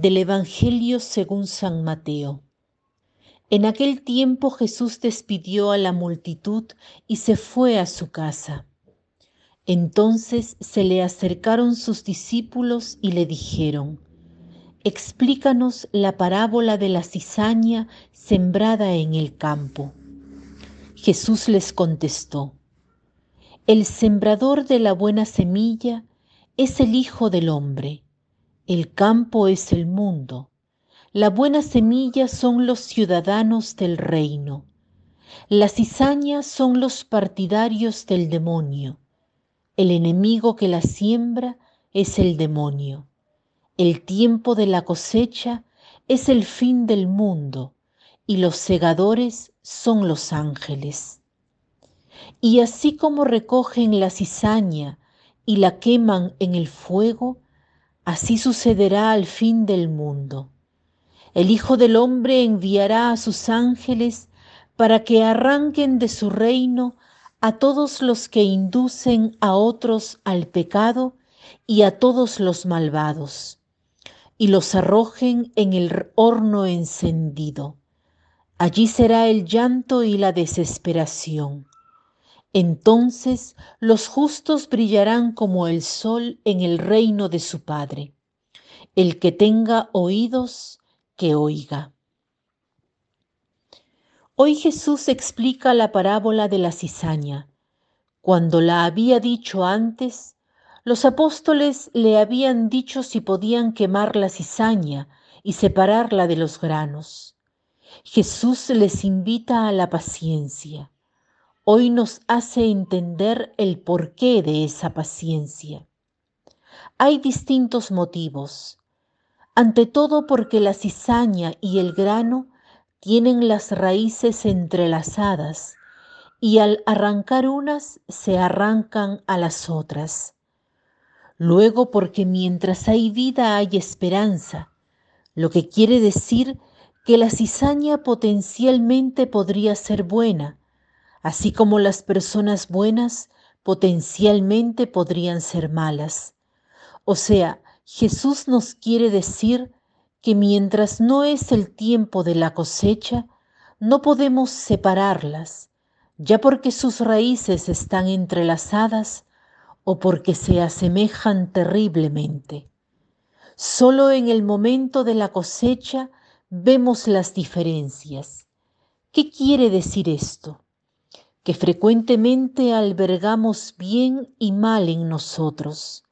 del Evangelio según San Mateo. En aquel tiempo Jesús despidió a la multitud y se fue a su casa. Entonces se le acercaron sus discípulos y le dijeron, Explícanos la parábola de la cizaña sembrada en el campo. Jesús les contestó, El sembrador de la buena semilla es el Hijo del Hombre, el campo es el mundo la buena semilla son los ciudadanos del reino. Las cizañas son los partidarios del demonio. El enemigo que la siembra es el demonio. El tiempo de la cosecha es el fin del mundo y los segadores son los ángeles. Y así como recogen la cizaña y la queman en el fuego, así sucederá al fin del mundo. El Hijo del Hombre enviará a sus ángeles para que arranquen de su reino a todos los que inducen a otros al pecado y a todos los malvados, y los arrojen en el horno encendido. Allí será el llanto y la desesperación. Entonces los justos brillarán como el sol en el reino de su Padre. El que tenga oídos, que oiga. Hoy Jesús explica la parábola de la cizaña. Cuando la había dicho antes, los apóstoles le habían dicho si podían quemar la cizaña y separarla de los granos. Jesús les invita a la paciencia. Hoy nos hace entender el porqué de esa paciencia. Hay distintos motivos ante todo porque la cizaña y el grano tienen las raíces entrelazadas y al arrancar unas se arrancan a las otras. Luego porque mientras hay vida hay esperanza, lo que quiere decir que la cizaña potencialmente podría ser buena, así como las personas buenas potencialmente podrían ser malas. O sea, Jesús nos quiere decir que mientras no es el tiempo de la cosecha, no podemos separarlas, ya porque sus raíces están entrelazadas o porque se asemejan terriblemente. Solo en el momento de la cosecha vemos las diferencias. ¿Qué quiere decir esto? Que frecuentemente albergamos bien y mal en nosotros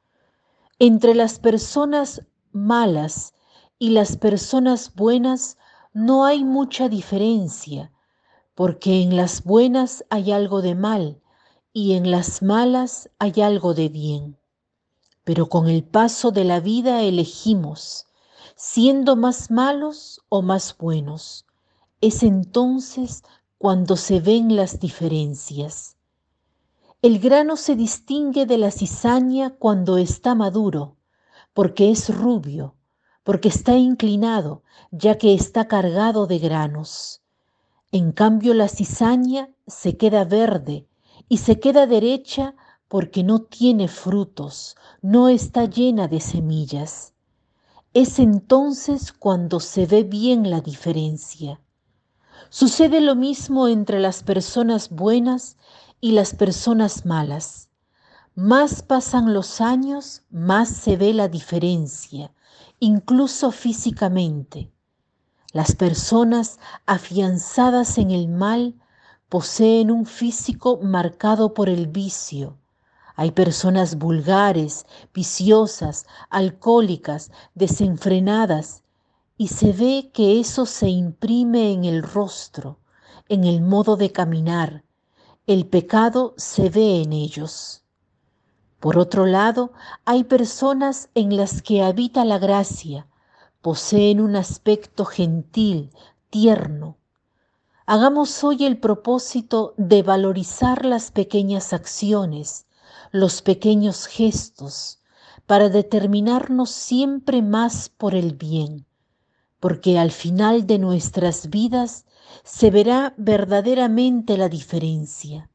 entre las personas malas y las personas buenas no hay mucha diferencia, porque en las buenas hay algo de mal y en las malas hay algo de bien. Pero con el paso de la vida elegimos, siendo más malos o más buenos. Es entonces cuando se ven las diferencias. El grano se distingue de la cizaña cuando está maduro, porque es rubio, porque está inclinado, ya que está cargado de granos. En cambio la cizaña se queda verde y se queda derecha porque no tiene frutos, no está llena de semillas. Es entonces cuando se ve bien la diferencia. Sucede lo mismo entre las personas buenas y las personas malas. Más pasan los años, más se ve la diferencia, incluso físicamente. Las personas afianzadas en el mal poseen un físico marcado por el vicio. Hay personas vulgares, viciosas, alcohólicas, desenfrenadas, y se ve que eso se imprime en el rostro, en el modo de caminar, el pecado se ve en ellos. Por otro lado, hay personas en las que habita la gracia, poseen un aspecto gentil, tierno. Hagamos hoy el propósito de valorizar las pequeñas acciones, los pequeños gestos, para determinarnos siempre más por el bien, porque al final de nuestras vidas se verá verdaderamente la diferencia.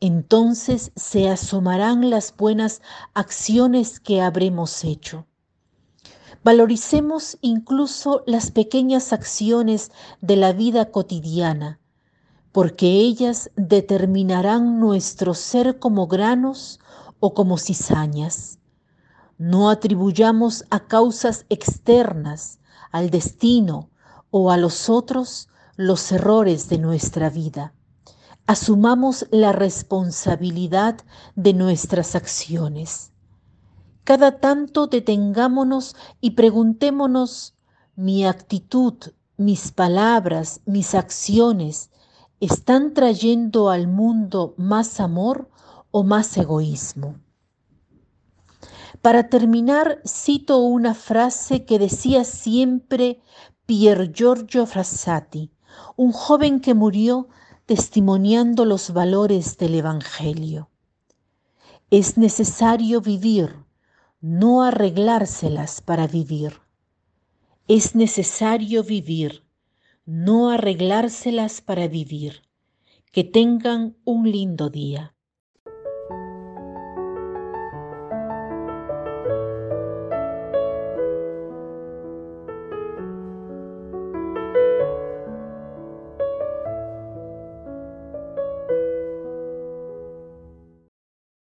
Entonces se asomarán las buenas acciones que habremos hecho. Valoricemos incluso las pequeñas acciones de la vida cotidiana, porque ellas determinarán nuestro ser como granos o como cizañas. No atribuyamos a causas externas, al destino o a los otros los errores de nuestra vida. Asumamos la responsabilidad de nuestras acciones. Cada tanto detengámonos y preguntémonos, ¿mi actitud, mis palabras, mis acciones están trayendo al mundo más amor o más egoísmo? Para terminar, cito una frase que decía siempre Pier Giorgio Frassati, un joven que murió testimoniando los valores del Evangelio. Es necesario vivir, no arreglárselas para vivir. Es necesario vivir, no arreglárselas para vivir. Que tengan un lindo día.